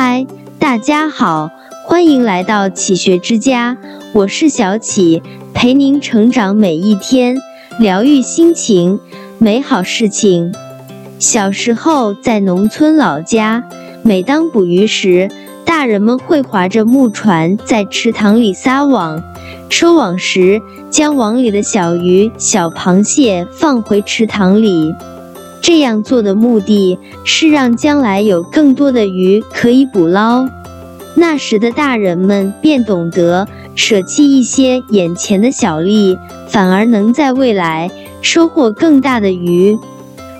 嗨，大家好，欢迎来到启学之家，我是小启，陪您成长每一天，疗愈心情，美好事情。小时候在农村老家，每当捕鱼时，大人们会划着木船在池塘里撒网，收网时将网里的小鱼、小螃蟹放回池塘里。这样做的目的是让将来有更多的鱼可以捕捞。那时的大人们便懂得舍弃一些眼前的小利，反而能在未来收获更大的鱼。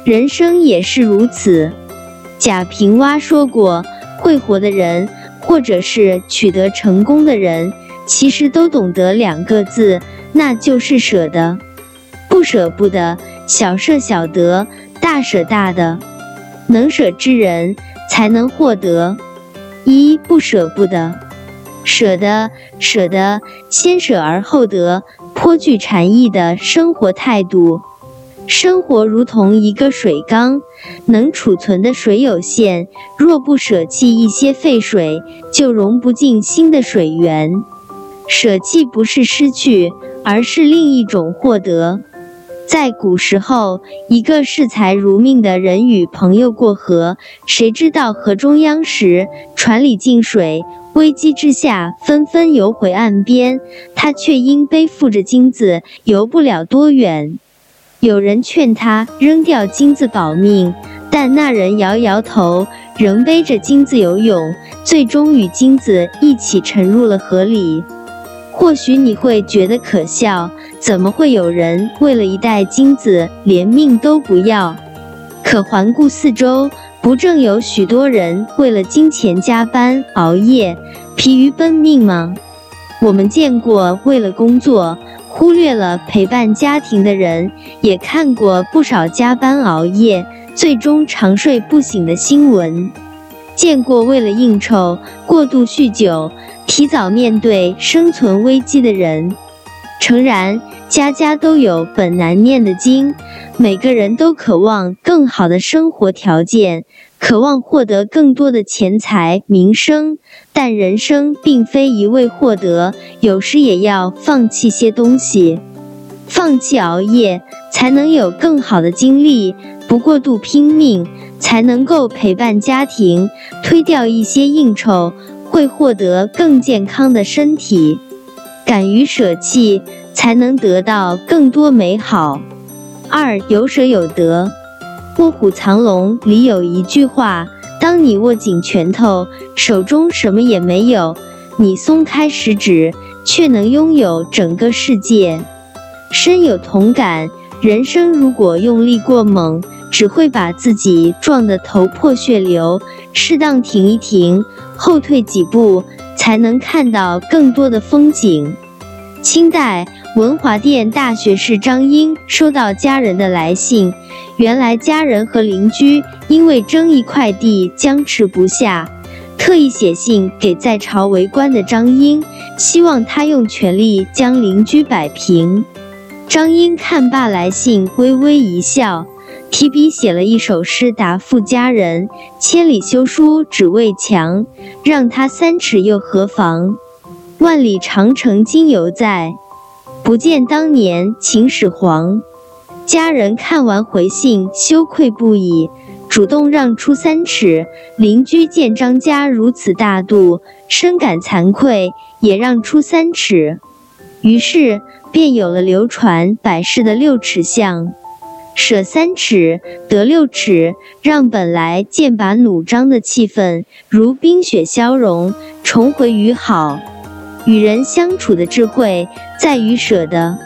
人生也是如此。贾平凹说过，会活的人，或者是取得成功的人，其实都懂得两个字，那就是舍得。不舍不得，小舍小得。舍大的，能舍之人才能获得。一不舍不得，舍得舍得，先舍而后得，颇具禅意的生活态度。生活如同一个水缸，能储存的水有限，若不舍弃一些废水，就融不进新的水源。舍弃不是失去，而是另一种获得。在古时候，一个视财如命的人与朋友过河，谁知道河中央时，船里进水，危机之下纷纷游回岸边，他却因背负着金子游不了多远。有人劝他扔掉金子保命，但那人摇摇头，仍背着金子游泳，最终与金子一起沉入了河里。或许你会觉得可笑，怎么会有人为了一袋金子连命都不要？可环顾四周，不正有许多人为了金钱加班熬夜、疲于奔命吗？我们见过为了工作忽略了陪伴家庭的人，也看过不少加班熬夜最终长睡不醒的新闻，见过为了应酬过度酗酒。提早面对生存危机的人，诚然，家家都有本难念的经，每个人都渴望更好的生活条件，渴望获得更多的钱财名声。但人生并非一味获得，有时也要放弃些东西，放弃熬夜，才能有更好的精力；不过度拼命，才能够陪伴家庭；推掉一些应酬。会获得更健康的身体，敢于舍弃，才能得到更多美好。二有舍有得，《卧虎藏龙》里有一句话：当你握紧拳头，手中什么也没有；你松开食指，却能拥有整个世界。深有同感。人生如果用力过猛，只会把自己撞得头破血流。适当停一停。后退几步，才能看到更多的风景。清代文华殿大学士张英收到家人的来信，原来家人和邻居因为争一块地僵持不下，特意写信给在朝为官的张英，希望他用权力将邻居摆平。张英看罢来信，微微一笑。提笔写了一首诗答复家人：千里修书只为墙，让他三尺又何妨？万里长城今犹在，不见当年秦始皇。家人看完回信，羞愧不已，主动让出三尺。邻居见张家如此大度，深感惭愧，也让出三尺。于是便有了流传百世的六尺巷。舍三尺得六尺，让本来剑拔弩张的气氛如冰雪消融，重回于好。与人相处的智慧在于舍得，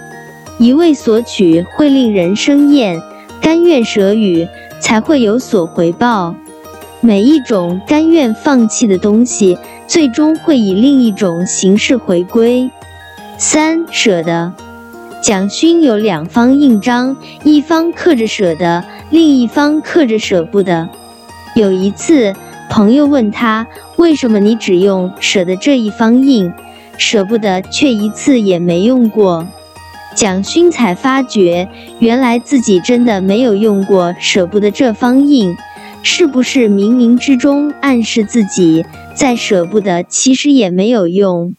一味索取会令人生厌，甘愿舍予才会有所回报。每一种甘愿放弃的东西，最终会以另一种形式回归。三舍得。蒋勋有两方印章，一方刻着舍得，另一方刻着舍不得。有一次，朋友问他：“为什么你只用舍得这一方印，舍不得却一次也没用过？”蒋勋才发觉，原来自己真的没有用过舍不得这方印。是不是冥冥之中暗示自己再舍不得，其实也没有用？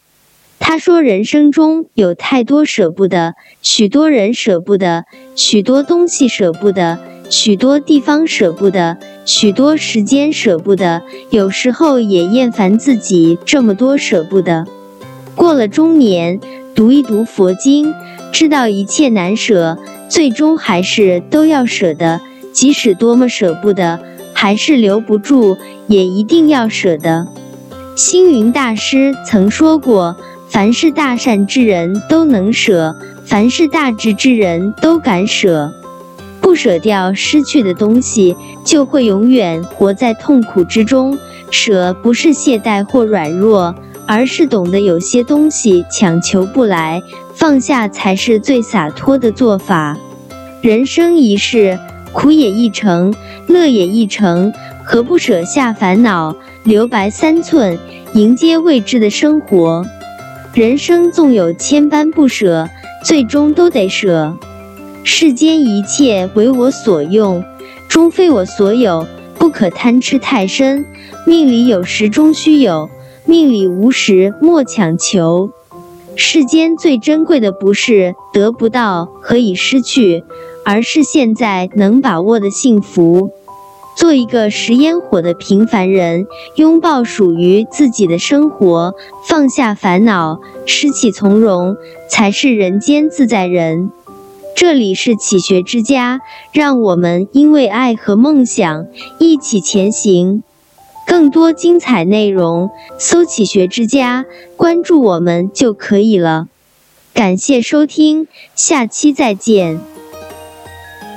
他说：“人生中有太多舍不得，许多人舍不得，许多东西舍不得，许多地方舍不得，许多时间舍不得，有时候也厌烦自己这么多舍不得。过了中年，读一读佛经，知道一切难舍，最终还是都要舍得。即使多么舍不得，还是留不住，也一定要舍得。”星云大师曾说过。凡是大善之人都能舍，凡是大智之人都敢舍。不舍掉失去的东西，就会永远活在痛苦之中。舍不是懈怠或软弱，而是懂得有些东西强求不来，放下才是最洒脱的做法。人生一世，苦也一程，乐也一程，何不舍下烦恼，留白三寸，迎接未知的生活？人生纵有千般不舍，最终都得舍。世间一切为我所用，终非我所有。不可贪痴太深。命里有时终须有，命里无时莫强求。世间最珍贵的不是得不到和已失去，而是现在能把握的幸福。做一个食烟火的平凡人，拥抱属于自己的生活，放下烦恼，失起从容，才是人间自在人。这里是启学之家，让我们因为爱和梦想一起前行。更多精彩内容，搜“启学之家”，关注我们就可以了。感谢收听，下期再见。